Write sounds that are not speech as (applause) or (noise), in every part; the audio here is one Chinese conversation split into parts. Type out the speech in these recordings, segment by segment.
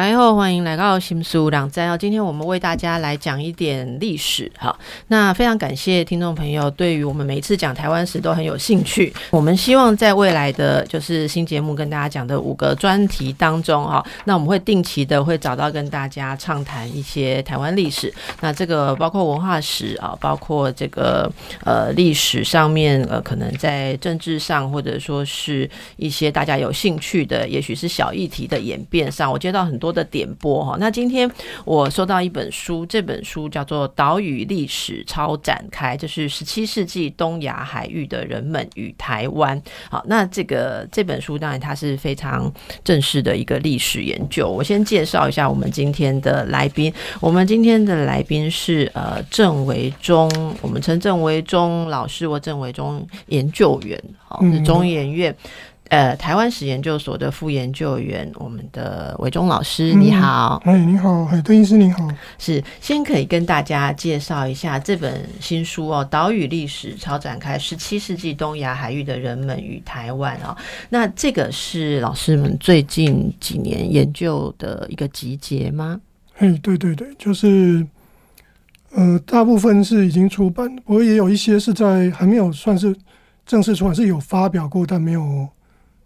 大家好，欢迎来到新书两站哦。今天我们为大家来讲一点历史哈。那非常感谢听众朋友对于我们每一次讲台湾史都很有兴趣。我们希望在未来的就是新节目跟大家讲的五个专题当中哈，那我们会定期的会找到跟大家畅谈一些台湾历史。那这个包括文化史啊，包括这个呃历史上面呃可能在政治上或者说是一些大家有兴趣的，也许是小议题的演变上，我接到很。多的点播哈，那今天我收到一本书，这本书叫做《岛屿历史超展开》，就是十七世纪东亚海域的人们与台湾。好，那这个这本书当然它是非常正式的一个历史研究。我先介绍一下我们今天的来宾，我们今天的来宾是呃郑维忠，我们称郑维忠老师或郑维忠研究员，好是中研院。呃，台湾史研究所的副研究员，我们的韦忠老师，你好。哎，你好，海邓医师，你好。是，先可以跟大家介绍一下这本新书哦，《岛屿历史超展开：十七世纪东亚海域的人们与台湾》哦。那这个是老师们最近几年研究的一个集结吗？哎，对对对，就是，呃，大部分是已经出版，不过也有一些是在还没有算是正式出版，是有发表过，但没有。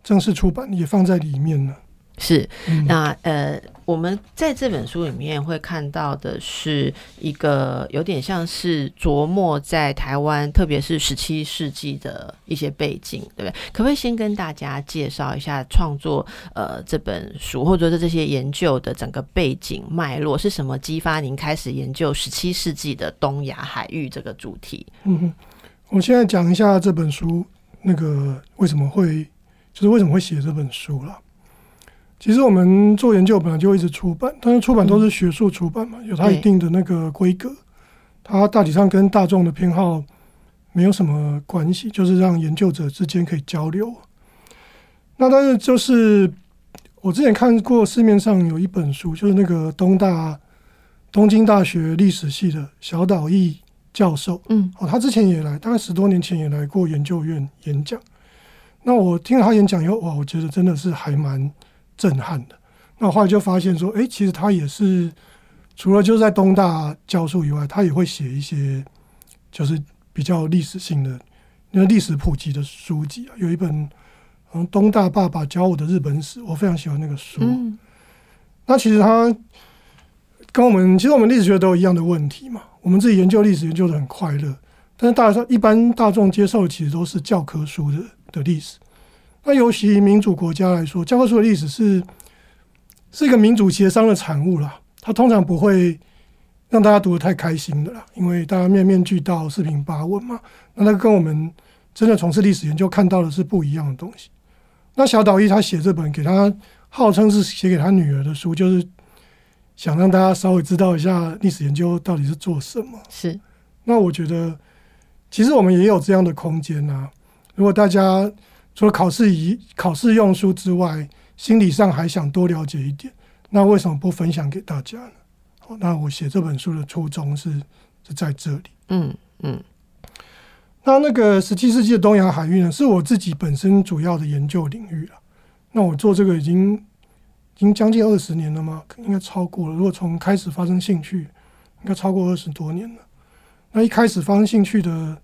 正式出版也放在里面了。是，那呃，我们在这本书里面会看到的是一个有点像是琢磨在台湾，特别是十七世纪的一些背景，对不对？可不可以先跟大家介绍一下创作呃这本书，或者说这些研究的整个背景脉络是什么，激发您开始研究十七世纪的东亚海域这个主题？嗯哼，我现在讲一下这本书那个为什么会。就是为什么会写这本书了？其实我们做研究本来就一直出版，但是出版都是学术出版嘛，有它一定的那个规格，它大体上跟大众的偏好没有什么关系，就是让研究者之间可以交流。那但是就是我之前看过市面上有一本书，就是那个东大东京大学历史系的小岛义教授，嗯，哦，他之前也来，大概十多年前也来过研究院演讲。那我听了他演讲以后，哇，我觉得真的是还蛮震撼的。那我后来就发现说，哎，其实他也是除了就是在东大教授以外，他也会写一些就是比较历史性的那个历史普及的书籍啊。有一本嗯，东大爸爸教我的日本史，我非常喜欢那个书。那其实他跟我们，其实我们历史学都有一样的问题嘛。我们自己研究历史研究的很快乐，但是大家一般大众接受的其实都是教科书的。的历史，那尤其民主国家来说，教科书的历史是是一个民主协商的产物啦。它通常不会让大家读得太开心的啦，因为大家面面俱到、四平八稳嘛。那那跟我们真的从事历史研究看到的是不一样的东西。那小岛一他写这本给他号称是写给他女儿的书，就是想让大家稍微知道一下历史研究到底是做什么。是，那我觉得其实我们也有这样的空间啊。如果大家除了考试以考试用书之外，心理上还想多了解一点，那为什么不分享给大家呢？好，那我写这本书的初衷是是在这里。嗯嗯。那那个十七世纪的东亚海域呢，是我自己本身主要的研究领域了。那我做这个已经已经将近二十年了吗？应该超过了。如果从开始发生兴趣，应该超过二十多年了。那一开始发生兴趣的。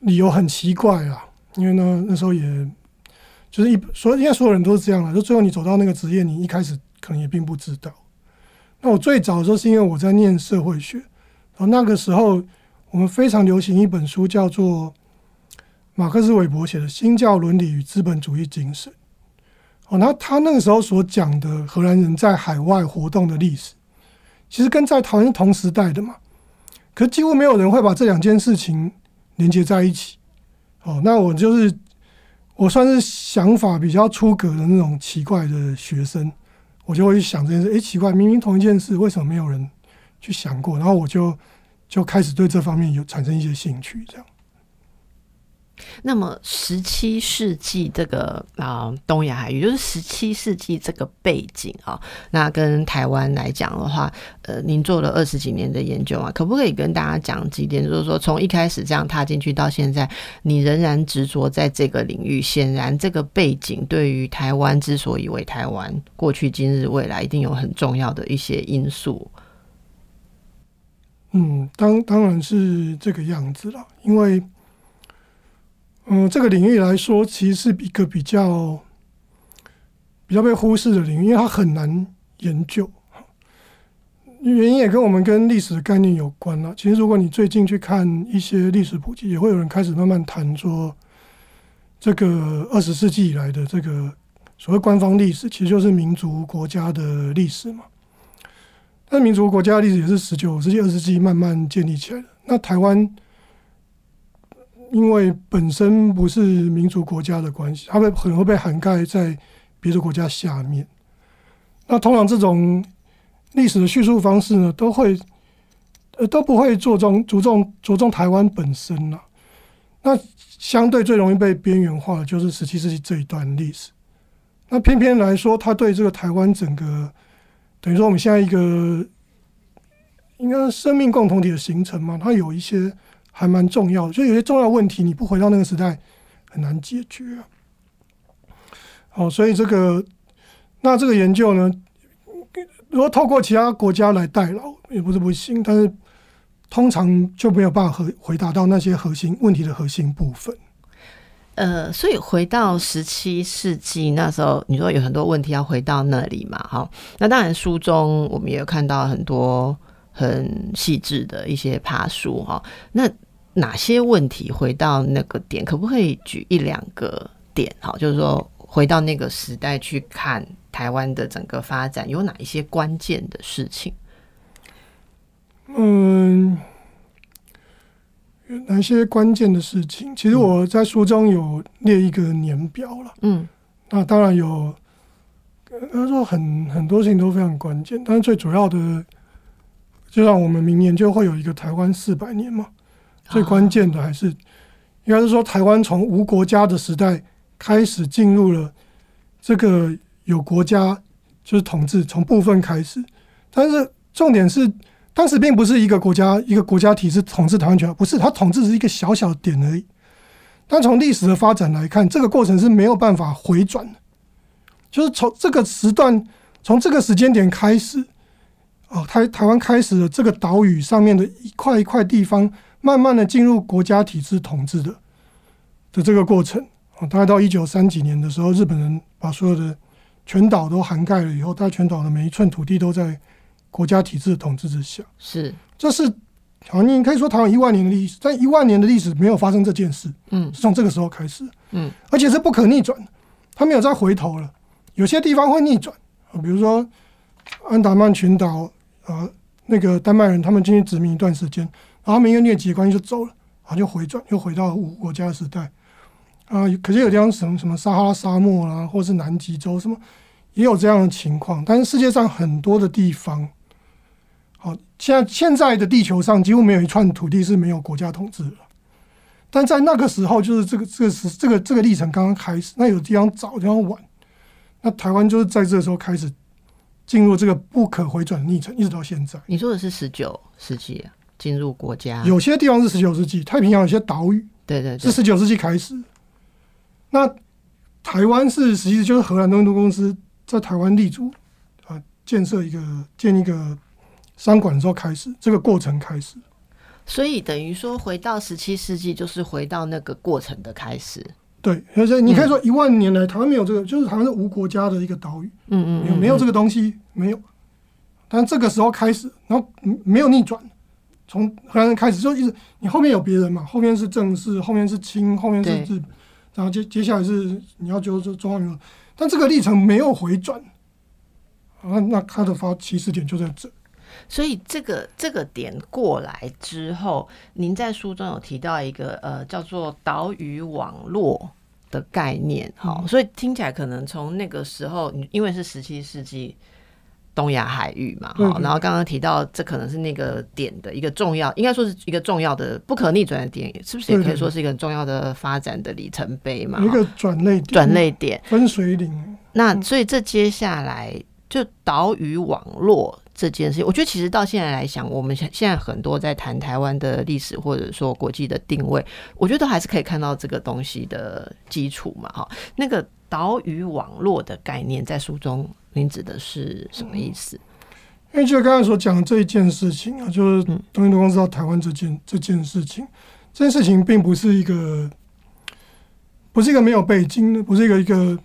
理由很奇怪啊，因为呢，那时候也就是一所应该所有人都是这样了，就最后你走到那个职业，你一开始可能也并不知道。那我最早的时候是因为我在念社会学，然后那个时候我们非常流行一本书，叫做马克思韦伯写的《新教伦理与资本主义精神》。哦，那他那个时候所讲的荷兰人在海外活动的历史，其实跟在台湾是同时代的嘛，可几乎没有人会把这两件事情。连接在一起，哦，那我就是我算是想法比较出格的那种奇怪的学生，我就会想这件事，哎，奇怪，明明同一件事，为什么没有人去想过？然后我就就开始对这方面有产生一些兴趣，这样。那么十七世纪这个啊东亚海域，就是十七世纪这个背景啊，那跟台湾来讲的话，呃，您做了二十几年的研究啊，可不可以跟大家讲几点？就是说，从一开始这样踏进去到现在，你仍然执着在这个领域，显然这个背景对于台湾之所以为台湾，过去、今日、未来，一定有很重要的一些因素。嗯，当当然是这个样子了，因为。嗯，这个领域来说，其实是一个比较比较被忽视的领域，因为它很难研究。原因也跟我们跟历史的概念有关了。其实，如果你最近去看一些历史普及，也会有人开始慢慢谈说，这个二十世纪以来的这个所谓官方历史，其实就是民族国家的历史嘛。但民族国家的历史也是十九世纪、二十世纪慢慢建立起来的。那台湾。因为本身不是民族国家的关系，它会可能会被涵盖在别的国家下面。那通常这种历史的叙述方式呢，都会呃都不会着重着重着重台湾本身了。那相对最容易被边缘化的就是十七世纪这一段历史。那偏偏来说，它对这个台湾整个等于说我们现在一个应该生命共同体的形成嘛，它有一些。还蛮重要的，就有些重要问题，你不回到那个时代很难解决啊。好，所以这个那这个研究呢，如果透过其他国家来代劳也不是不行，但是通常就没有办法回回答到那些核心问题的核心部分。呃，所以回到十七世纪那时候，你说有很多问题要回到那里嘛？哈，那当然书中我们也有看到很多。很细致的一些爬书哈，那哪些问题回到那个点，可不可以举一两个点？哈，就是说回到那个时代去看台湾的整个发展，有哪一些关键的事情？嗯，有哪些关键的事情？其实我在书中有列一个年表了。嗯，那当然有，他说很很多事情都非常关键，但是最主要的。就像我们明年就会有一个台湾四百年嘛，最关键的还是应该是说台湾从无国家的时代开始进入了这个有国家就是统治，从部分开始，但是重点是当时并不是一个国家一个国家体制统治台湾全，不是它统治是一个小小点而已。但从历史的发展来看，这个过程是没有办法回转的，就是从这个时段从这个时间点开始。哦，台台湾开始了这个岛屿上面的一块一块地方，慢慢的进入国家体制统治的的这个过程。啊，大概到一九三几年的时候，日本人把所有的全岛都涵盖了以后，大概全岛的每一寸土地都在国家体制的统治之下。是，这是好，你可以说台湾一万年的历史，但一万年的历史没有发生这件事。嗯，是从这个时候开始。嗯，而且是不可逆转，他没有再回头了。有些地方会逆转啊，比如说安达曼群岛。啊，那个丹麦人他们进去殖民一段时间，然后因为疟疾的关系就走了，然后就回转，又回到五国家时代。啊，可是有地方什么什么撒哈拉沙漠啦，或是南极洲什么，也有这样的情况。但是世界上很多的地方，好，现在现在的地球上几乎没有一串土地是没有国家统治的。但在那个时候，就是这个这个时这个这个历程刚刚开始，那有地方早，地方晚。那台湾就是在这个时候开始。进入这个不可回转的历程，一直到现在。你说的是十九世纪进入国家，有些地方是十九世纪，太平洋有些岛屿，对对，是十九世纪开始。那台湾是实际就是荷兰东印度公司在台湾立足啊，建设一个建一个商馆的时候开始，这个过程开始。所以等于说，回到十七世纪，就是回到那个过程的开始。对，而且你可以说一万年来台湾没有这个，就是台湾是无国家的一个岛屿，嗯嗯，没有没有这个东西，没有。但这个时候开始，然后没有逆转，从荷兰人开始就一直，你后面有别人嘛，后面是正式，后面是清，后面是日本，然后接接下来是你要就是中华民国，但这个历程没有回转，啊，那它的发起始点就在这。所以这个这个点过来之后，您在书中有提到一个呃叫做岛屿网络的概念，哈，所以听起来可能从那个时候，因为是十七世纪东亚海域嘛，对哈。然后刚刚提到，这可能是那个点的一个重要，应该说是一个重要的不可逆转的点，是不是也可以说是一个很重要的发展的里程碑嘛？一个转类点转类点分水岭。那所以这接下来就岛屿网络这件事情，我觉得其实到现在来讲，我们现现在很多在谈台湾的历史或者说国际的定位，我觉得都还是可以看到这个东西的基础嘛，哈。那个岛屿网络的概念在书中，您指的是什么意思？因为就刚才所讲的这一件事情啊，就是东印度公司到台湾这件这件事情，这件事情并不是一个，不是一个没有背景的，不是一个一个，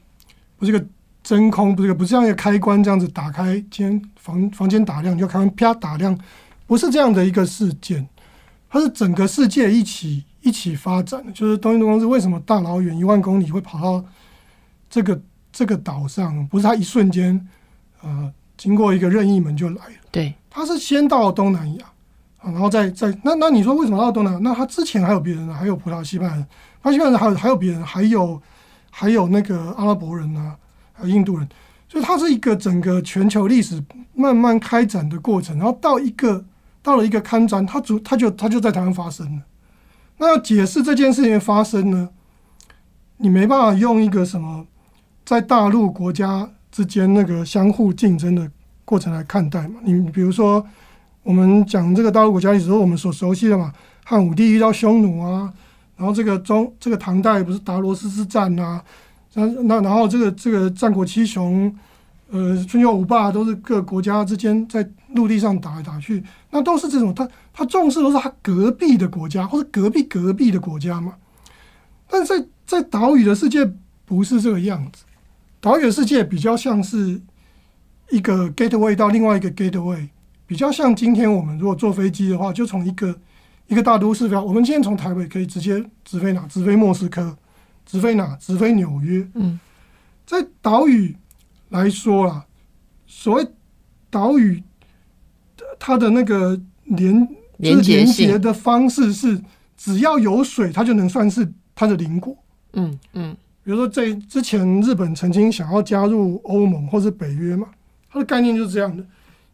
不是一个真空，不是一个不是像一个开关这样子打开，间房房间打亮就开关啪打亮，不是这样的一个事件，它是整个世界一起一起发展的。就是东印度公司为什么大老远一万公里会跑到这个这个岛上，不是他一瞬间，呃。经过一个任意门就来了，对，他是先到东南亚啊，然后再再那那你说为什么到东南亚？那他之前还有别人，还有葡萄牙、西班牙人，巴西人还有还有别人，还有还有那个阿拉伯人啊，还有印度人，所以它是一个整个全球历史慢慢开展的过程，然后到一个到了一个刊章，它主它就它就在台湾发生了。那要解释这件事情发生呢，你没办法用一个什么在大陆国家。之间那个相互竞争的过程来看待嘛？你比如说，我们讲这个大陆国家历史，我们所熟悉的嘛，汉武帝遇到匈奴啊，然后这个中这个唐代不是达罗斯之战呐，那那然后这个这个战国七雄，呃，春秋五霸都是各国家之间在陆地上打来打去，那都是这种他他重视都是他隔壁的国家或者隔壁隔壁的国家嘛，但在在岛屿的世界不是这个样子。岛屿的世界比较像是一个 gateway 到另外一个 gateway，比较像今天我们如果坐飞机的话，就从一个一个大都市飞，我们今天从台北可以直接直飞哪？直飞莫斯科，直飞哪？直飞纽约。嗯，在岛屿来说啊，所谓岛屿它的那个连连接接的方式是，只要有水，它就能算是它的邻国。嗯嗯。比如说，在之前日本曾经想要加入欧盟或者北约嘛，它的概念就是这样的。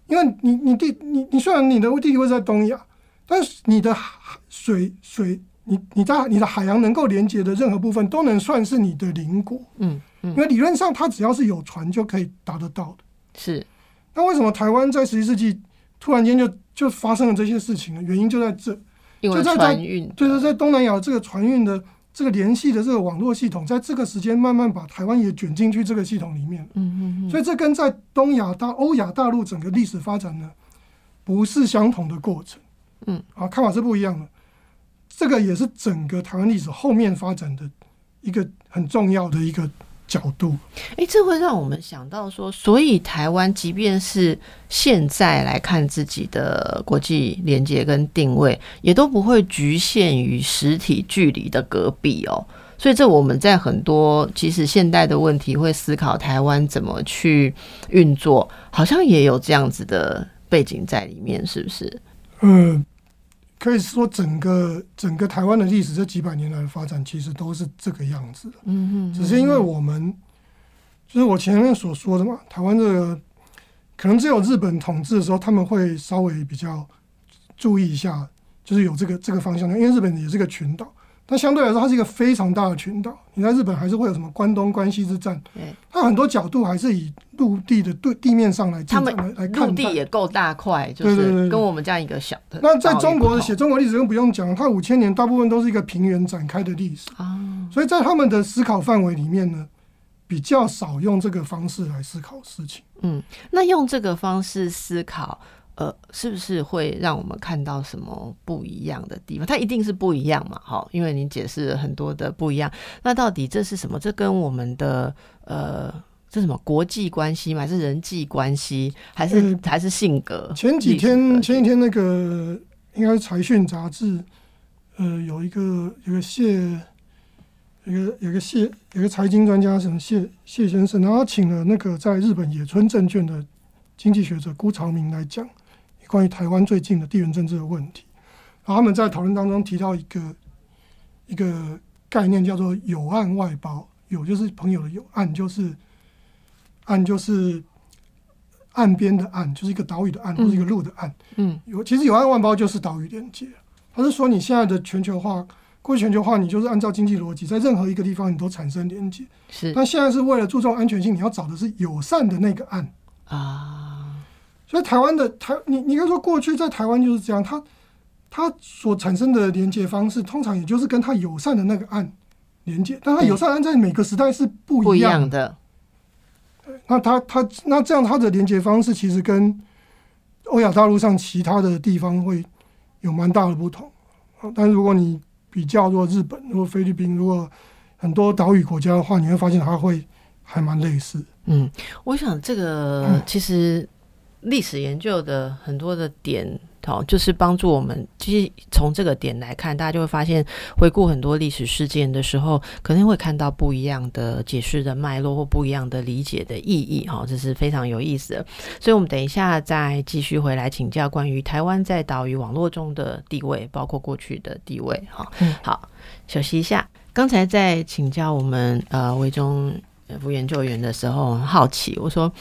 因为你你地你你虽然你的地理位置在东亚，但是你的海水水你你在你的海洋能够连接的任何部分都能算是你的邻国。嗯嗯。因为理论上，它只要是有船就可以达得到的。是。那为什么台湾在十一世纪突然间就就发生了这些事情呢？原因就在这，因为船运。对对，在东南亚这个船运的。这个联系的这个网络系统，在这个时间慢慢把台湾也卷进去这个系统里面。嗯嗯嗯。所以这跟在东亚大欧亚大陆整个历史发展呢，不是相同的过程。嗯。啊，看法是不一样的。这个也是整个台湾历史后面发展的一个很重要的一个。角度，哎，这会让我们想到说，所以台湾即便是现在来看自己的国际连接跟定位，也都不会局限于实体距离的隔壁哦。所以这我们在很多其实现代的问题会思考台湾怎么去运作，好像也有这样子的背景在里面，是不是？嗯。可以说，整个整个台湾的历史这几百年来的发展，其实都是这个样子的。嗯只是因为我们，就是我前面所说的嘛，台湾这个可能只有日本统治的时候，他们会稍微比较注意一下，就是有这个这个方向的，因为日本也是个群岛。那相对来说，它是一个非常大的群岛。你在日本还是会有什么关东、关西之战？对，它很多角度还是以陆地的对地面上来，他们来看。陆地也够大块，就是跟我们这样一个小的。那在中国写中国历史更不用讲，它五千年大部分都是一个平原展开的历史啊。所以在他们的思考范围里面呢，比较少用这个方式来思考事情。嗯，那用这个方式思考。呃，是不是会让我们看到什么不一样的地方？它一定是不一样嘛，好，因为你解释了很多的不一样。那到底这是什么？这跟我们的呃，这什么国际关系吗？还是人际关系？还是还是性格？前几天前几天那个应该是财讯杂志，呃，有一个有个谢，有个有个谢，有个财经专家什么谢谢先生，然后请了那个在日本野村证券的经济学者辜朝明来讲。关于台湾最近的地缘政治的问题，然后他们在讨论当中提到一个一个概念，叫做“友岸外包”。友就是朋友的友，岸就是岸就是岸边的岸，就是一个岛屿的岸，或者一个路的岸。嗯有其实有岸外包就是岛屿连接，他是说你现在的全球化，过去全球化你就是按照经济逻辑，在任何一个地方你都产生连接。是但现在是为了注重安全性，你要找的是友善的那个岸。啊，所以台湾的台，你你可以说过去在台湾就是这样，它它所产生的连接方式，通常也就是跟它友善的那个岸连接，但它友善的岸在每个时代是不不一一样的。那它它那这样它的连接方式其实跟欧亚大陆上其他的地方会有蛮大的不同。啊但如果你比较如果日本、如果菲律宾、如果很多岛屿国家的话，你会发现它会还蛮类似。嗯，我想这个嗯其实历史研究的很多的点，好，就是帮助我们，其实从这个点来看，大家就会发现，回顾很多历史事件的时候，可能会看到不一样的解释的脉络或不一样的理解的意义，哈，这是非常有意思的。所以，我们等一下再继续回来请教关于台湾在岛屿网络中的地位，包括过去的地位，哈。好，休息一下。刚才在请教我们呃维中副研究员的时候，很好奇，我说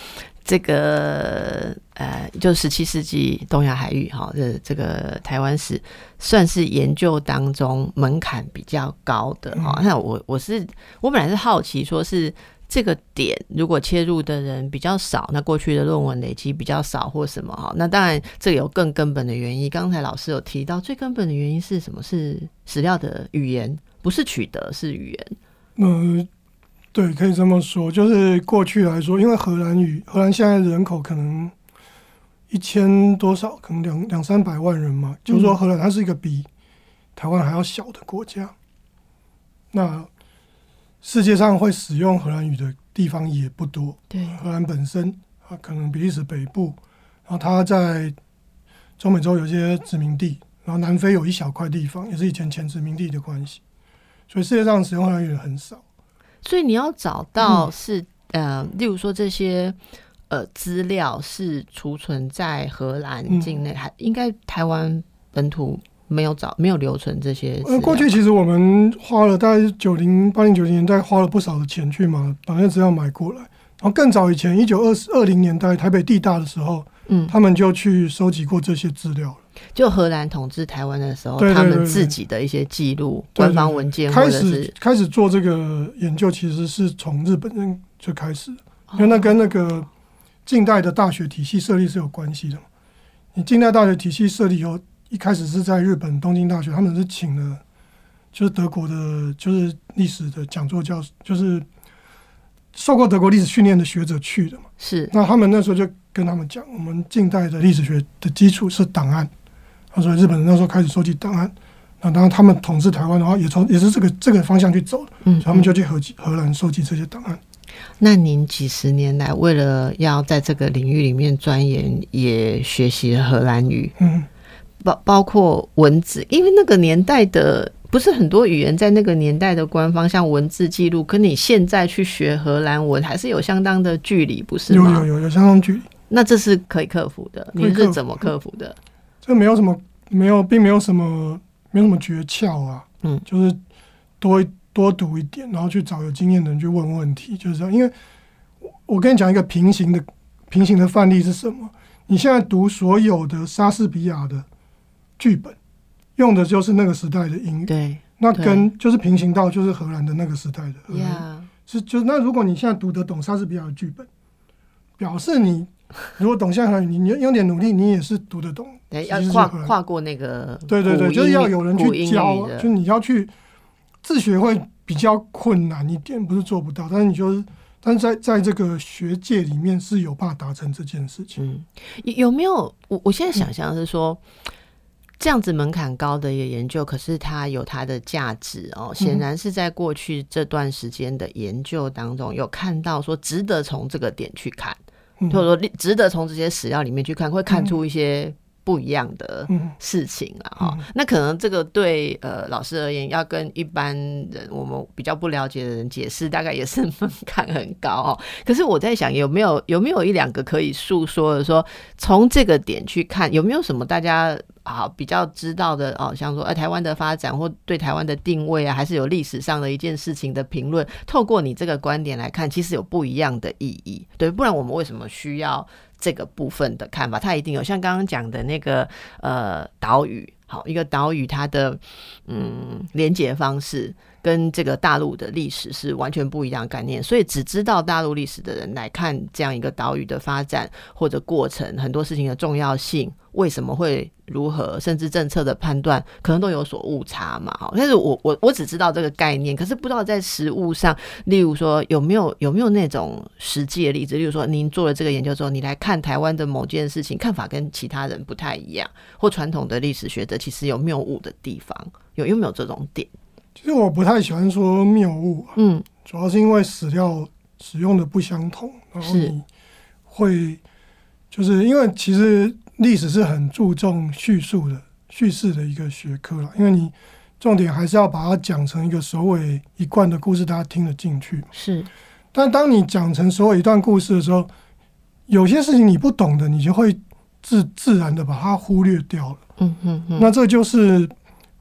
这个呃，就十七世纪东亚海域哈，这这个台湾史算是研究当中门槛比较高的哈。嗯那我我是我本来是好奇，说是这个点如果切入的人比较少，那过去的论文累积比较少或什么哈，那当然这有更根本的原因。刚才老师有提到，最根本的原因是什么？是史料的语言，不是取得，是语言。嗯，对，可以这么说。就是过去来说，因为荷兰语，荷兰现在人口可能一千多少，可能两两三百万人嘛。就是说，荷兰它是一个比台湾还要小的国家。那世界上会使用荷兰语的地方也不多。对，荷兰本身啊，可能比利时北部，然后它在中美洲有些殖民地，然后南非有一小块地方，也是以前前殖民地的关系，所以世界上使用荷兰语的很少。所以你要找到嗯是、呃，例如说这些呃资料是储存在荷兰嗯境内，还应该台湾本土没有找没有留存这些资呃，过去其实我们花了大概九零八零九零年代花了不少的钱去嘛，把那些资料买过来。然后更早以前，一九二二零年代台北地大的时候，嗯，他们就去收集过这些资料了。就荷兰统治台湾的时候，对对对对。他们自己的一些记录、官方文件或开者是始开始做这个研究，其实是从日本人就开始，哦。因为那跟那个近代的大学体系设立是有关系的。嘛。你近代大学体系设立以后，一开始是在日本东京大学，他们是请了就是德国的，就是历史的讲座教，就是受过德国历史训练的学者去的嘛。是。那他们那时候就跟他们讲，我们近代的历史学的基础是档案，他说日本人那时候开始收集档案，那当然他们统治台湾的话，也从也是这个这个方向去走的，嗯他们就去荷荷兰收集这些档案。那您几十年来为了要在这个领域里面钻研，也学习了荷兰语，嗯，包包括文字，因为那个年代的不是很多语言在那个年代的官方像文字记录，跟你现在去学荷兰文还是有相当的距离，不是吗？有有有有相当距离，那这是可以克服的，您是怎么克服的？这没有什么没有，并没有什么没有什么诀窍啊，嗯就是多多读一点，然后去找有经验的人去问问题，就是这样。因为我我跟你讲一个平行的平行的范例是什么？你现在读所有的莎士比亚的剧本，用的就是那个时代的英语，对那跟就是平行到就是荷兰的那个时代的荷兰语呀，是就那如果你现在读得懂莎士比亚的剧本，表示你如果懂现在荷兰语，你你用点努力，你也是读得懂。对，要跨跨过那个对对对，就是要有人去教就你要去自学会比较困难一点，不是做不到，但是你就是，但是在在这个学界里面是有办法达成这件事情。嗯，有有没有？我我现在想象是说，这样子门槛高的一个研究，可是它有它的价值哦。显然是在过去这段时间的研究当中，有看到说值得从这个点去看，嗯或者说值得从这些史料里面去看，会看出一些不一样的嗯事情了哈、嗯那可能这个对呃老师而言，要跟一般人我们比较不了解的人解释，大概也是门槛很高哦。可是我在想，有没有有没有一两个可以诉说的说，从这个点去看，有没有什么大家啊比较知道的哦，像说呃台湾的发展或对台湾的定位啊，还是有历史上的一件事情的评论，透过你这个观点来看，其实有不一样的意义。对，不然我们为什么需要？这个部分的看法，它一定有像刚刚讲的那个呃岛屿，好一个岛屿它的嗯连接方式。跟这个大陆的历史是完全不一样的概念，所以只知道大陆历史的人来看这样一个岛屿的发展或者过程，很多事情的重要性，为什么会如何，甚至政策的判断可能都有所误差嘛。好，但是我我我只知道这个概念，可是不知道在实物上，例如说有没有有没有那种实际的例子，例如说您做了这个研究之后，你来看台湾的某件事情，看法跟其他人不太一样，或传统的历史学者其实有谬误的地方，有有没有这种点？其实我不太喜欢说谬误，嗯，主要是因为史料使用的不相同，然后你会就是因为其实历史是很注重叙述的叙事的一个学科了，因为你重点还是要把它讲成一个首尾一贯的故事，大家听得进去。是，但当你讲成首尾一段故事的时候，有些事情你不懂的，你就会自自然的把它忽略掉了。嗯嗯嗯，那这就是。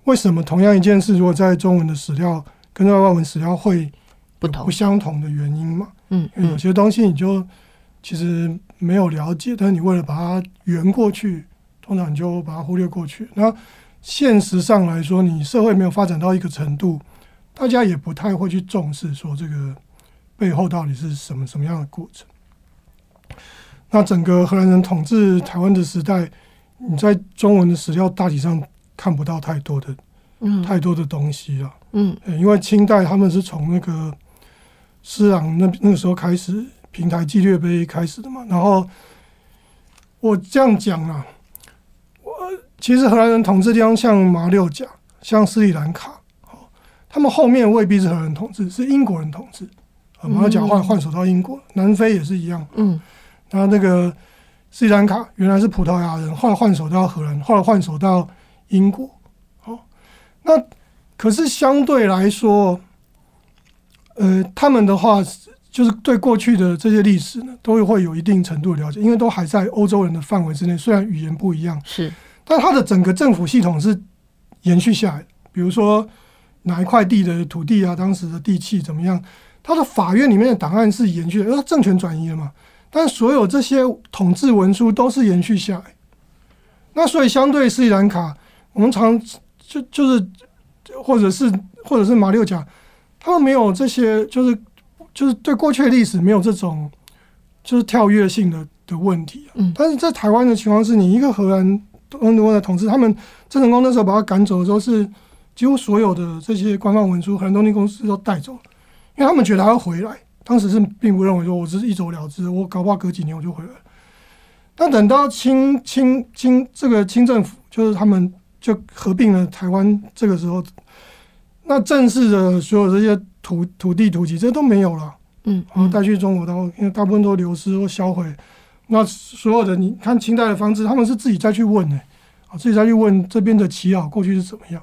为什么同样一件事，如果在中文的史料跟在外文史料会不同、不相同的原因嘛？嗯，因为有些东西你就其实没有了解，但是你为了把它圆过去，通常你就把它忽略过去。那现实上来说，你社会没有发展到一个程度，大家也不太会去重视说这个背后到底是什么什么样的过程。那整个荷兰人统治台湾的时代，你在中文的史料大体上。看不到太多的，嗯，太多的东西了，嗯，因为清代他们是从那个施琅那那个时候开始平台纪律碑开始的嘛，然后我这样讲啊，我其实荷兰人统治地方像马六甲、像斯里兰卡，他们后面未必是荷兰人统治，是英国人统治，马六甲换换手到英国，南非也是一样，嗯，然后那个斯里兰卡原来是葡萄牙人，后来换手到荷兰，后来换手到。英国，哦，那可是相对来说，呃，他们的话就是对过去的这些历史呢，都会有一定程度的了解，因为都还在欧洲人的范围之内。虽然语言不一样，是，但它的整个政府系统是延续下来。比如说哪一块地的土地啊，当时的地契怎么样，它的法院里面的档案是延续的，因为政权转移了嘛。但所有这些统治文书都是延续下来。那所以相对斯里兰卡。我们常就就是，或者是或者是马六甲，他们没有这些，就是就是对过去的历史没有这种就是跳跃性的的问题。嗯，但是在台湾的情况是，你一个荷兰欧洲的统治，他们郑成功那时候把他赶走的时候，是几乎所有的这些官方文书，荷兰东尼公司都带走了，因为他们觉得他要回来。当时是并不认为说我只是一走了之，我搞不好隔几年我就回来。但等到清清清这个清政府，就是他们。就合并了台湾，这个时候，那正式的所有这些土土地土籍，这都没有了，嗯，然后带去中国，然后因为大部分都流失或销毁，那所有的你看清代的方式，他们是自己再去问的，啊，自己再去问这边的祈老过去是怎么样，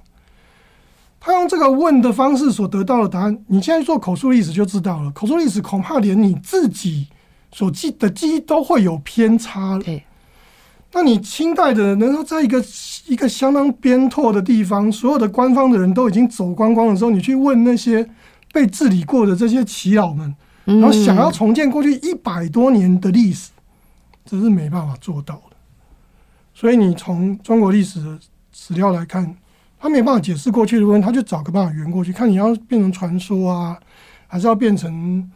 他用这个问的方式所得到的答案，你现在做口述历史就知道了，口述历史恐怕连你自己所记的记忆都会有偏差，对。那你清代的人能够在一个一个相当边拓的地方，所有的官方的人都已经走光光的时候，你去问那些被治理过的这些耆老们，然后想要重建过去一百多年的历史，这是没办法做到的。所以你从中国历史的史料来看，他没办法解释过去的问题，他就找个办法圆过去。看你要变成传说啊，还是要变成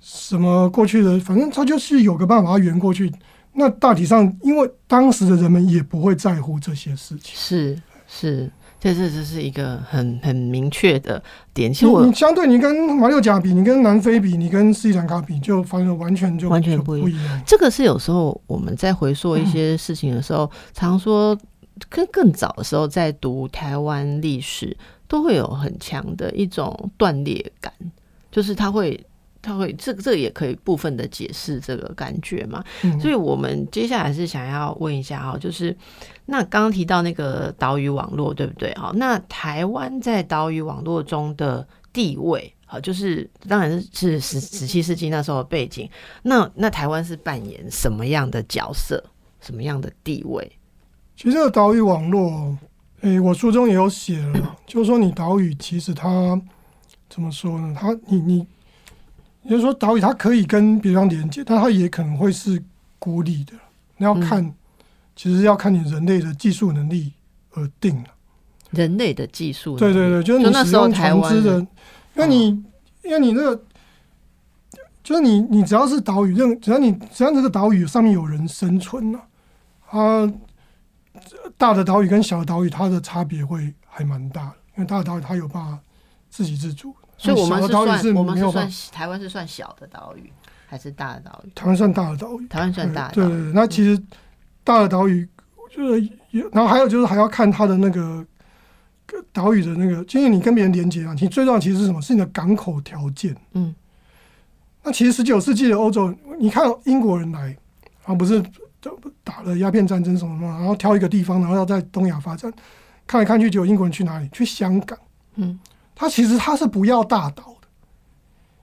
什么过去的，反正他就是有个办法圆过去。那大体上，因为当时的人们也不会在乎这些事情。是是，这这这是一个很很明确的点。其实你相对你跟马六甲比，你跟南非比，你跟斯里兰卡比，就反正完全就完全不一样。这个是有时候我们在回溯一些事情的时候，常说跟更早的时候在读台湾历史，都会有很强的一种断裂感，就是它会。他会这个这个也可以部分的解释这个感觉嘛？所以我们接下来是想要问一下哈，就是那刚刚提到那个岛屿网络对不对？哈，那台湾在岛屿网络中的地位，好，就是当然是十十七世纪那时候的背景。那那台湾是扮演什么样的角色，什么样的地位？其实岛屿网络，诶，我书中也有写了，就是说你岛屿其实它怎么说呢？它你你。也就是说，岛屿它可以跟别方连接，但它也可能会是孤立的，那要看，其实要看你人类的技术能力而定了。人类的技术，对对对，就是你使用船只的，因为你因为你那个，就是你你只要是岛屿，任只要你只要这个岛屿上面有人生存了，啊，大的岛屿跟小的岛屿它的差别会还蛮大的，因为大的岛屿它有办法自给自足，所以我们是算我们是算台湾是算小的岛屿还是大的岛屿？台湾算大的岛屿，台湾算大的，对对对。那其实大的岛屿就是有，然后还有就是还要看它的那个。岛屿的那个，就是你跟别人连接啊，其实最重要其实是什么？是你的港口条件。嗯，那其实十九世纪的欧洲，你看英国人来啊，不是打了鸦片战争什么嘛，然后挑一个地方，然后要在东亚发展，看来看去，就有英国人去哪里？去香港。嗯，他其实他是不要大岛的，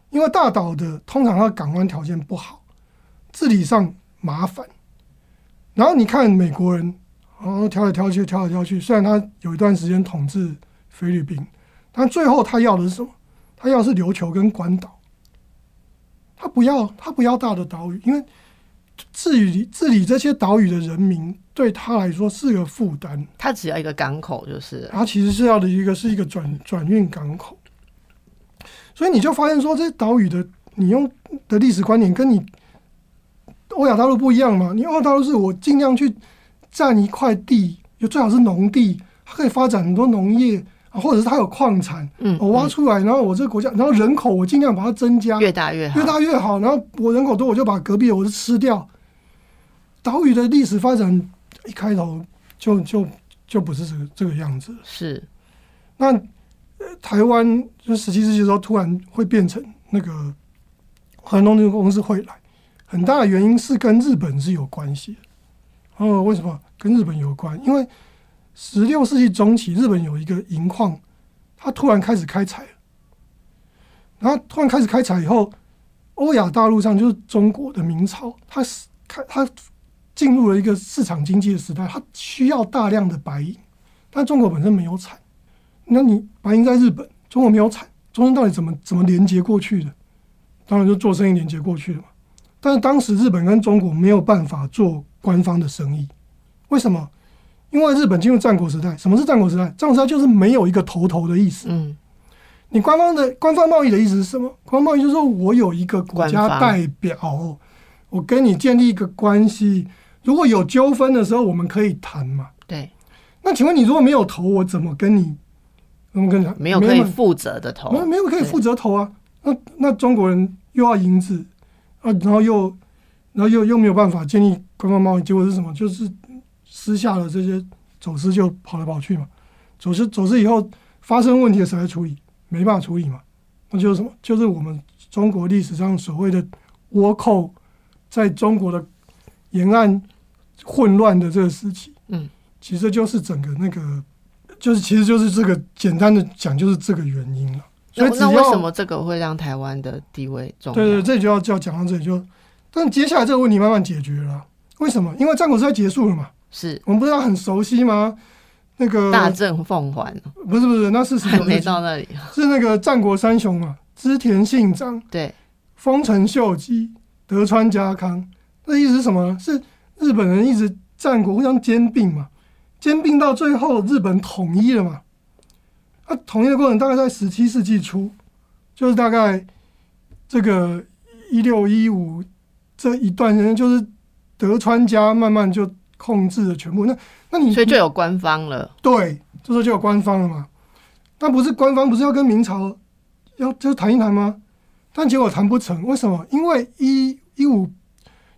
因为大岛的通常它港湾条件不好，治理上麻烦。然后你看美国人。然后挑来挑去，挑来挑去。虽然他有一段时间统治菲律宾，但最后他要的是什么？他要是琉球跟关岛。他不要，他不要大的岛屿，因为治理治理这些岛屿的人民对他来说是个负担。他只要一个港口，就是。他其实是要的一个是一个转转运港口。所以你就发现说，这些岛屿的你用的历史观点跟你欧亚大陆不一样嘛？你欧亚大陆是我尽量去。占一块地，就最好是农地，它可以发展很多农业啊，或者是它有矿产，嗯，我挖出来，然后我这个国家，然后人口我尽量把它增加，越大越好，越大越好。然后我人口多，我就把隔壁的我就吃掉。岛屿的历史发展一开头就就就不是这个这个样子。是，那台湾就十七世纪的时候突然会变成那个很多那个公司会来，很大的原因是跟日本是有关系的。哦，为什么跟日本有关？因为十六世纪中期，日本有一个银矿，它突然开始开采，然后突然开始开采以后，欧亚大陆上就是中国的明朝，它是开它进入了一个市场经济的时代，它需要大量的白银，但中国本身没有产，那你白银在日本，中国没有产，中间到底怎么怎么连接过去的？当然就做生意连接过去的嘛。但是当时日本跟中国没有办法做。官方的生意，为什么？因为日本进入战国时代。什么是战国时代？战国时代就是没有一个头头的意思。嗯，你官方的官方贸易的意思是什么？官方贸易就是说我有一个国家代表，我跟你建立一个关系。如果有纠纷的时候，我们可以谈嘛？对。那请问你如果没有头，我怎么跟你？怎么跟你？没有可以负责的头，没有可以负责头啊？那那中国人又要银子啊，然后又然后又又没有办法建立。官方贸易结果是什么？就是私下的这些走私就跑来跑去嘛。走私走私以后发生问题的时候来处理，没办法处理嘛。那就是什么？就是我们中国历史上所谓的倭寇，在中国的沿岸混乱的这个时期。嗯，其实就是整个那个，就是其实就是这个简单的讲，就是这个原因了。所以那为什么这个会让台湾的地位重？对对，这就要就要讲到这里就，但接下来这个问题慢慢解决了。为什么？因为战国时代结束了嘛。是我们不是很熟悉吗？那个大政奉还不是不是，那是什么？(laughs) 没到那里，是那个战国三雄嘛？织田信长、对，丰臣秀吉、德川家康。那意思是什么？是日本人一直战国互相兼并嘛？兼并到最后，日本统一了嘛？那统一的过程大概在十七世纪初，就是大概这个一六一五这一段时间，就是。德川家慢慢就控制了全部，那那你所以就有官方了，对，这时候就有官方了嘛。那不是官方，不是要跟明朝要就谈一谈吗？但结果谈不成，为什么？因为一一五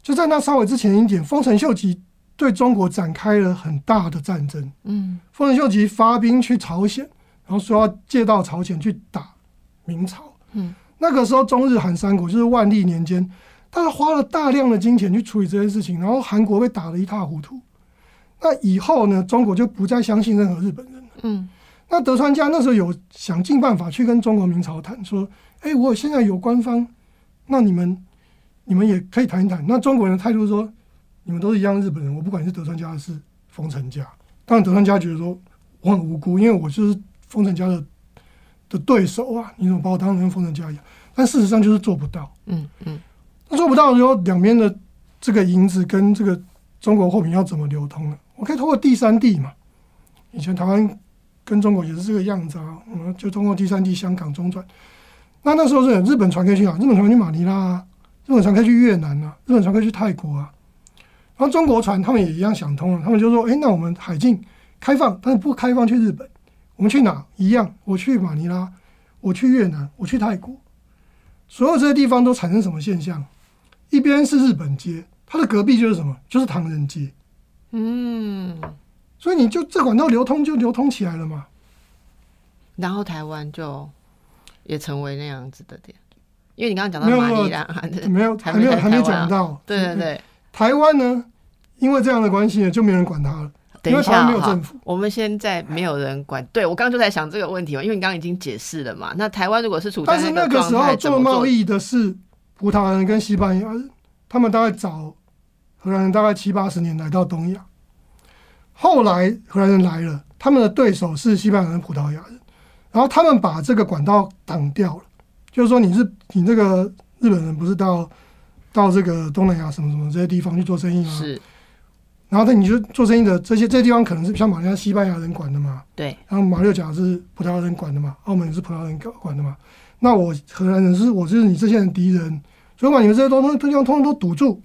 就在那稍微之前一点，丰臣秀吉对中国展开了很大的战争。嗯，丰臣秀吉发兵去朝鲜，然后说要借道朝鲜去打明朝。嗯，那个时候中日韩三国就是万历年间。他花了大量的金钱去处理这件事情，然后韩国被打得一塌糊涂。那以后呢，中国就不再相信任何日本人了。嗯，那德川家那时候有想尽办法去跟中国明朝谈，说：“哎，我现在有官方，那你们你们也可以谈一谈。”那中国人的态度说：“你们都是一样日本人，我不管你是德川家还是丰臣家。”当然，德川家觉得说我很无辜，因为我就是丰臣家的的对手啊，你怎么把我当成跟丰臣家一样？但事实上就是做不到。嗯嗯。做不到的时候，两边的这个银子跟这个中国货品要怎么流通呢？我可以通过第三地嘛。以前台湾跟中国也是这个样子啊，我们就通过第三地香港中转。那那时候是日本船可以去哪？日本船去马尼拉啊，日本船可以去越南啊，日本船可以去泰国啊。然后中国船他们也一样想通了，他们就说：哎，那我们海禁开放，但是不开放去日本，我们去哪一样？我去马尼拉，我去越南，我去泰国。所有这些地方都产生什么现象？一边是日本街，它的隔壁就是什么？就是唐人街。嗯，所以你就这管道流通就流通起来了嘛。然后台湾就也成为那样子的点，因为你刚刚讲到马尼拉，没有 (laughs) 还没有还没讲到。对对对，台湾呢，因为这样的关系呢，就没人管它了。等一下，没有政府。我们现在没有人管。对我刚刚就在想这个问题嘛，因为你刚刚已经解释了嘛。那台湾如果是处在那个时候做贸易的是葡萄牙人跟西班牙人，他们大概早荷兰人大概七八十年来到东亚，后来荷兰人来了，他们的对手是西班牙人、葡萄牙人，然后他们把这个管道挡掉了，就是说你是你这个日本人不是到到这个东南亚什么什么这些地方去做生意吗？是。然后他你就做生意的这些这些地方可能是像马来西亚西班牙人管的嘛，对。然后马六甲是葡萄牙人管的嘛，澳门也是葡萄牙人管的嘛。那我荷兰人是我就是你这些人敌人，所以把你们这些东西通通通通都堵住。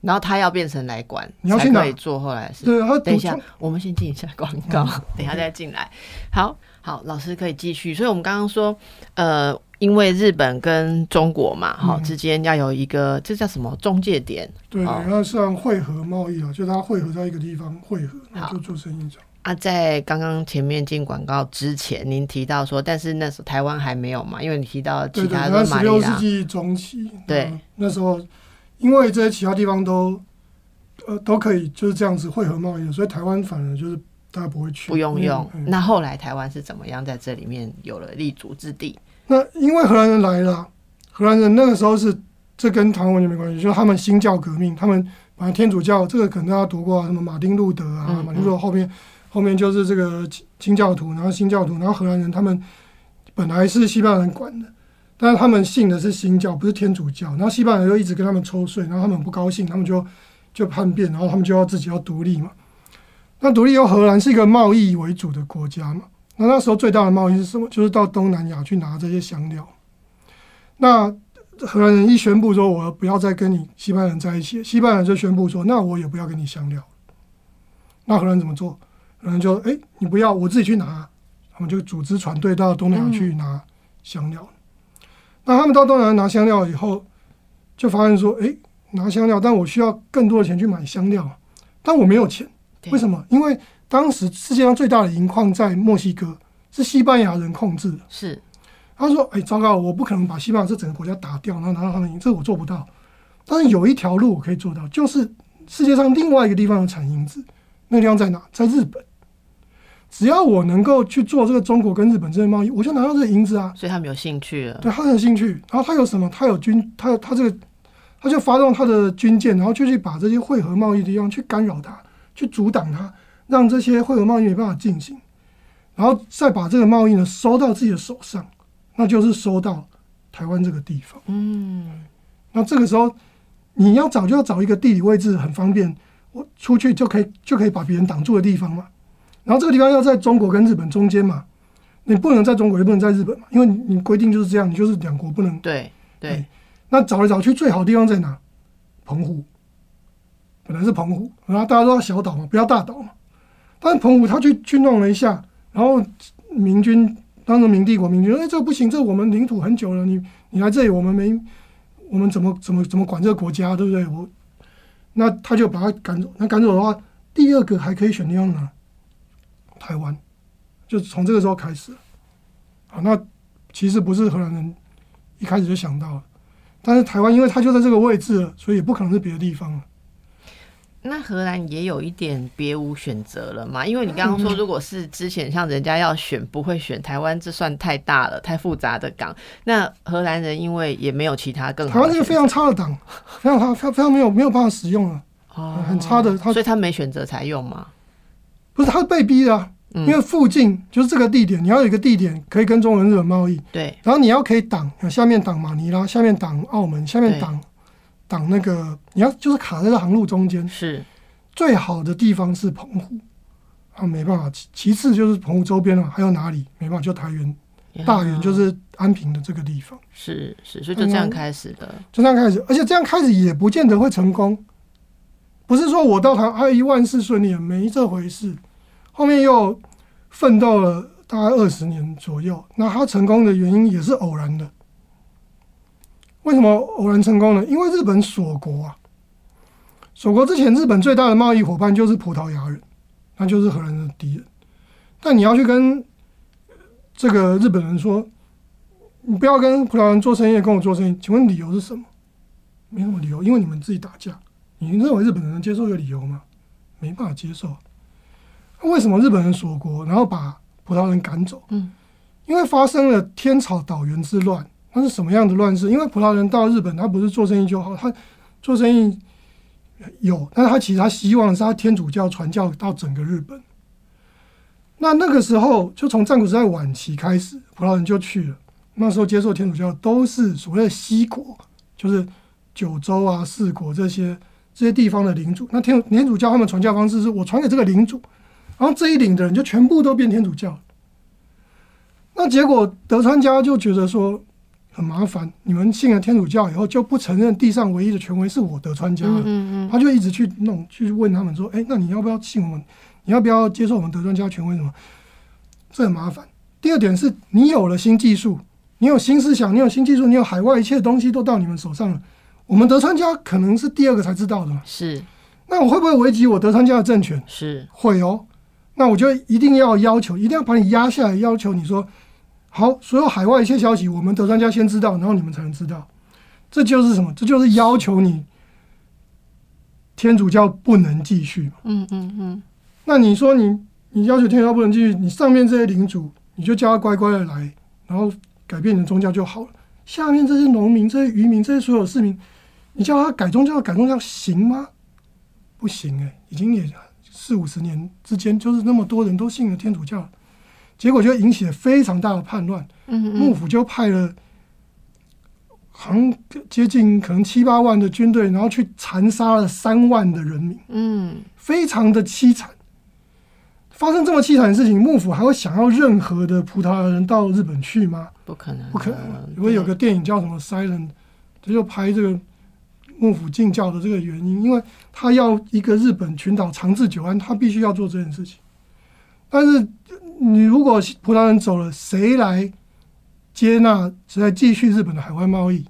然后他要变成来管，你要去哪里做？后来是对。等一下，我们先进一下广告，(laughs) 等一下再进来。好好，老师可以继续。所以我们刚刚说，呃。因为日本跟中国嘛，哈之间要有一个，这叫什么中介点？对，然后是汇合贸易啊，就是它汇合在一个地方汇合，就做生意这样。啊，在刚刚前面进广告之前，您提到说，但是那时候台湾还没有嘛，因为你提到其他的十六世纪中期，对，那时候因为这些其他地方都呃都可以就是这样子汇合贸易，所以台湾反而就是大家不会去，不用用。那后来台湾是怎么样在这里面有了立足之地？那因为荷兰人来了，荷兰人那个时候是这跟台湾完全没关系，就是他们新教革命，他们反正天主教这个可能大家读过，什么马丁路德啊，马丁路德后面后面就是这个清教徒，然后新教徒，然后荷兰人他们本来是西班牙人管的，但是他们信的是新教，不是天主教，然后西班牙人就一直跟他们抽税，然后他们不高兴，他们就就叛变，然后他们就要自己要独立嘛。那独立后，荷兰是一个贸易为主的国家嘛。那那时候最大的贸易是什么？就是到东南亚去拿这些香料。那荷兰人一宣布说我不要再跟你西班牙人在一起，西班牙人就宣布说那我也不要跟你香料。那荷兰怎么做？荷兰就哎你不要，我自己去拿。他们就组织船队到东南亚去拿香料。那他们到东南亚拿香料以后，就发现说哎拿香料，但我需要更多的钱去买香料，但我没有钱。为什么？因为当时世界上最大的银矿在墨西哥，是西班牙人控制的。是，他说：“哎，糟糕，我不可能把西班牙这整个国家打掉，然后拿到他们银，这我做不到。但是有一条路我可以做到，就是世界上另外一个地方有产银子，那个地方在哪？在日本。只要我能够去做这个中国跟日本这些贸易，我就拿到这个银子啊。所以他们有兴趣了。对，他很有兴趣。然后他有什么？他有军，他他这个，他就发动他的军舰，然后就去把这些汇合贸易的地方去干扰他，去阻挡他。”让这些汇合贸易没办法进行，然后再把这个贸易呢收到自己的手上，那就是收到台湾这个地方。嗯，那这个时候你要找就要找一个地理位置很方便，我出去就可以就可以把别人挡住的地方嘛。然后这个地方要在中国跟日本中间嘛，你不能在中国也不能在日本嘛，因为你规定就是这样，你就是两国不能。对对。那找来找去最好的地方在哪？澎湖，本来是澎湖，然后大家都要小岛嘛，不要大岛嘛。但是澎湖他去去弄了一下，然后明军当时明帝国明军说：“哎，这个不行，这我们领土很久了，你你来这里，我们没我们怎么怎么怎么管这个国家，对不对？”我那他就把他赶走。那赶走的话，第二个还可以选地方哪？台湾，就从这个时候开始。啊，那其实不是荷兰人一开始就想到了，但是台湾因为它就在这个位置了，所以也不可能是别的地方了。那荷兰也有一点别无选择了嘛？因为你刚刚说，如果是之前像人家要选，不会选台湾，这算太大了、太复杂的港。那荷兰人因为也没有其他更好，台湾是个非常差的港，非常差、非常非常没有没有办法使用了，哦，很差的。所以他没选择才用吗？不是，他是被逼的，因为附近就是这个地点，你要有一个地点可以跟中国、日本贸易，对。然后你要可以挡，下面挡马尼拉，下面挡澳门，下面挡挡那个，你要就是卡在这航路中间，是。最好的地方是澎湖啊，没办法，其其次就是澎湖周边了，还有哪里没办法，就台原、大园，就是安平的这个地方，是是，所以就这样开始的，就这样开始，而且这样开始也不见得会成功，不是说我到台啊一万事顺利，没这回事，后面又奋斗了大概二十年左右，那他成功的原因也是偶然的。为什么偶然成功呢？因为日本锁国啊，锁国之前，日本最大的贸易伙伴就是葡萄牙人，那就是荷兰的敌人。但你要去跟这个日本人说，你不要跟葡萄牙人做生意，跟我做生意，请问理由是什么？没什么理由，因为你们自己打架。你认为日本人能接受这个理由吗？没办法接受。那为什么日本人锁国，然后把葡萄牙人赶走？嗯，因为发生了天朝岛原之乱。那是什么样的乱世？因为葡萄牙人到日本，他不是做生意就好，他做生意有，但是他其实他希望是他天主教传教到整个日本。那那个时候，就从战国时代晚期开始，葡萄牙人就去了。那时候接受天主教都是所谓的西国，就是九州啊、四国这些这些地方的领主。那天天主教他们传教方式是我传给这个领主，然后这一领的人就全部都变天主教。那结果德川家就觉得说。很麻烦，你们信了天主教以后就不承认地上唯一的权威是我德川家了。嗯嗯，他就一直去弄，去问他们说：“哎，那你要不要信我们？你要不要接受我们德川家权威？什么？这很麻烦。第二点是你有了新技术，你有新思想，你有新技术，你有海外一切东西都到你们手上了。我们德川家可能是第二个才知道的嘛。是，那我会不会危及我德川家的政权？是，会哦。那我就一定要要求，一定要把你压下来，要求你说。”好，所有海外一切消息，我们德专家先知道，然后你们才能知道。这就是什么？这就是要求你天主教不能继续。嗯嗯嗯。那你说你你要求天主教不能继续，你上面这些领主，你就叫他乖乖的来，然后改变你的宗教就好了。下面这些农民、这些渔民、这些所有市民，你叫他改宗教、改宗教行吗？不行哎，已经也四五十年之间，就是那么多人都信了天主教。结果就引起了非常大的叛乱，幕府就派了，好像接近可能七八万的军队，然后去残杀了三万的人民，嗯，非常的凄惨。发生这么凄惨的事情，幕府还会想要任何的葡萄牙人到日本去吗？不可能，不可能。因为有个电影叫什么《Silent》，他就拍这个幕府禁教的这个原因，因为他要一个日本群岛长治久安，他必须要做这件事情，但是。你如果葡萄牙人走了，谁来接纳？谁来继续日本的海外贸易？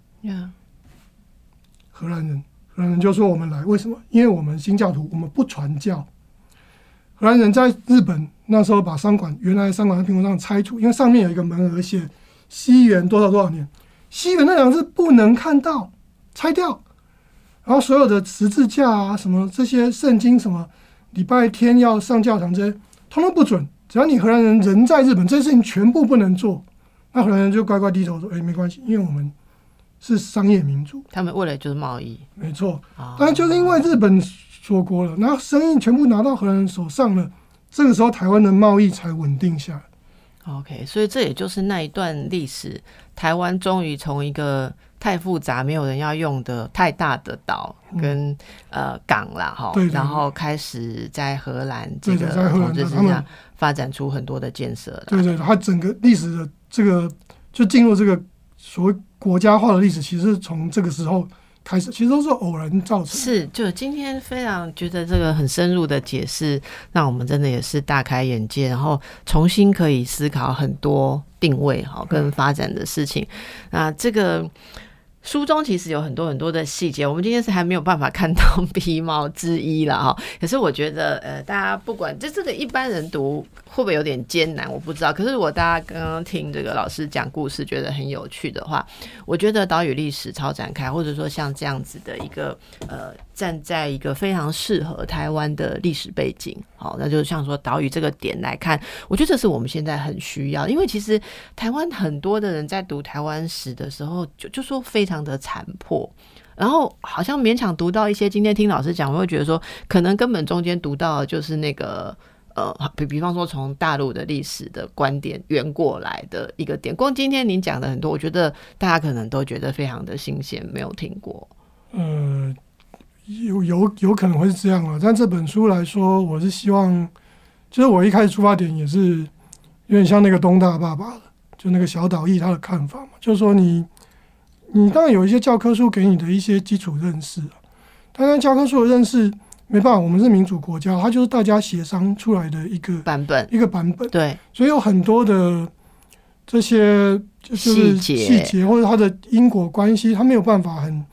荷兰人，荷兰人就说我们来，为什么？因为我们新教徒，我们不传教。荷兰人在日本那时候把商馆原来商馆的屏幕上拆除，因为上面有一个门额写西元多少多少年，西元那两个字不能看到，拆掉。然后所有的十字架啊，什么这些圣经，什么礼拜天要上教堂这些，通通不准。只要你荷兰人人在日本，这些事情全部不能做，那荷兰人就乖乖低头说：“哎，没关系，因为我们是商业民族。”他们为了就是贸易，没错。但就是因为日本锁国了，然后生意全部拿到荷兰人手上了，这个时候台湾的贸易才稳定下来。OK，所以这也就是那一段历史，台湾终于从一个。太复杂，没有人要用的太大的岛跟呃港了哈，然后开始在荷兰这个统治之下发展出很多的建设。对对，它整个历史的这个就进入这个所谓国家化的历史，其实是从这个时候。开始其实都是偶然造成。是，就今天非常觉得这个很深入的解释，让我们真的也是大开眼界，然后重新可以思考很多定位哈跟发展的事情。那这个。书中其实有很多很多的细节，我们今天是还没有办法看到皮毛之一了哈。可是我觉得，呃，大家不管这这个一般人读会不会有点艰难，我不知道。可是如果大家刚刚听这个老师讲故事，觉得很有趣的话，我觉得岛屿历史超展开，或者说像这样子的一个呃。站在一个非常适合台湾的历史背景，好，那就是像说岛屿这个点来看，我觉得这是我们现在很需要，因为其实台湾很多的人在读台湾史的时候，就就说非常的残破，然后好像勉强读到一些。今天听老师讲，我会觉得说，可能根本中间读到就是那个呃，比比方说从大陆的历史的观点圆过来的一个点。光今天您讲的很多，我觉得大家可能都觉得非常的新鲜，没有听过。嗯，有有有可能会是这样啊。但这本书来说，我是希望，就是我一开始出发点也是有点像那个东大爸爸的，就那个小岛义他的看法嘛，就是说你你当然有一些教科书给你的一些基础认识啊，但是教科书的认识没办法，我们是民主国家，它就是大家协商出来的一个版本，一个版本，对，所以有很多的这些就是细节细节或者它的因果关系，它没有办法很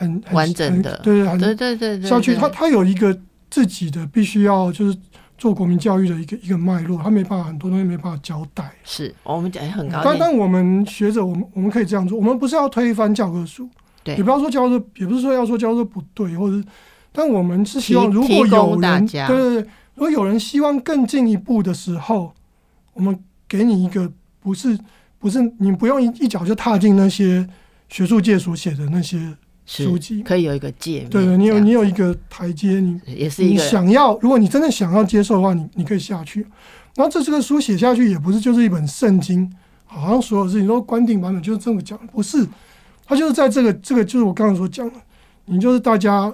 很很完整的。对很对对对对，下去，对。它它有一个自己的必须要就是做国民教育的一个一个脉络，他没办法很多东西没办法交代。是我们讲很高但兴，但我们学者，我们我们可以这样做，我们不是要推翻教科书，对。也不要说教科书，也不是说要说教科书不对，或者，但我们是希望如果有人，对对对，如果有人希望更进一步的时候，我们给你一个不是不是你不用一一脚就踏进那些学术界所写的那些书籍，可以有一个界面，对对，你有你有一个台阶，你你也是一个想要，如果你真的想要接受的话，你你可以下去。然后这这个书写下去，也不是就是一本圣经，好像所有事情都官定版本就是这么讲，不是，它就是在这个这个就是我刚刚所讲的，你就是大家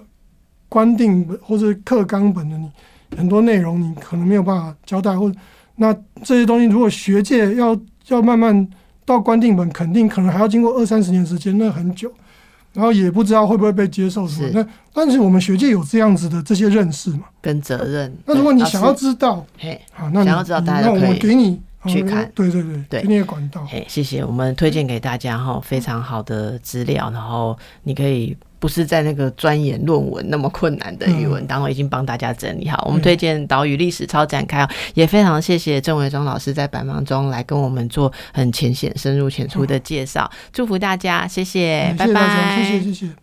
官定本或者课纲本的你很多内容，你可能没有办法交代，或者那这些东西，如果学界要要慢慢到官定本，肯定可能还要经过二三十年时间，那很久。然后也不知道会不会被接受什么是，那但是我们学界有这样子的这些认识嘛？跟责任。那如果你想要知道嘿，好，那你想要知道大家那我都可以们给你呃去看对对对，对给你一个管道。嘿，谢谢，我们推荐给大家哈，非常好的资料，然后你可以不是在那个钻研论文那么困难的语文当我，已经帮大家整理好。我们嗯推荐岛屿历史超展开哦，也非常谢谢郑伟忠老师在百忙中来跟我们做很浅显、深入浅出的介绍，祝福大家，谢谢，拜拜，谢谢谢谢。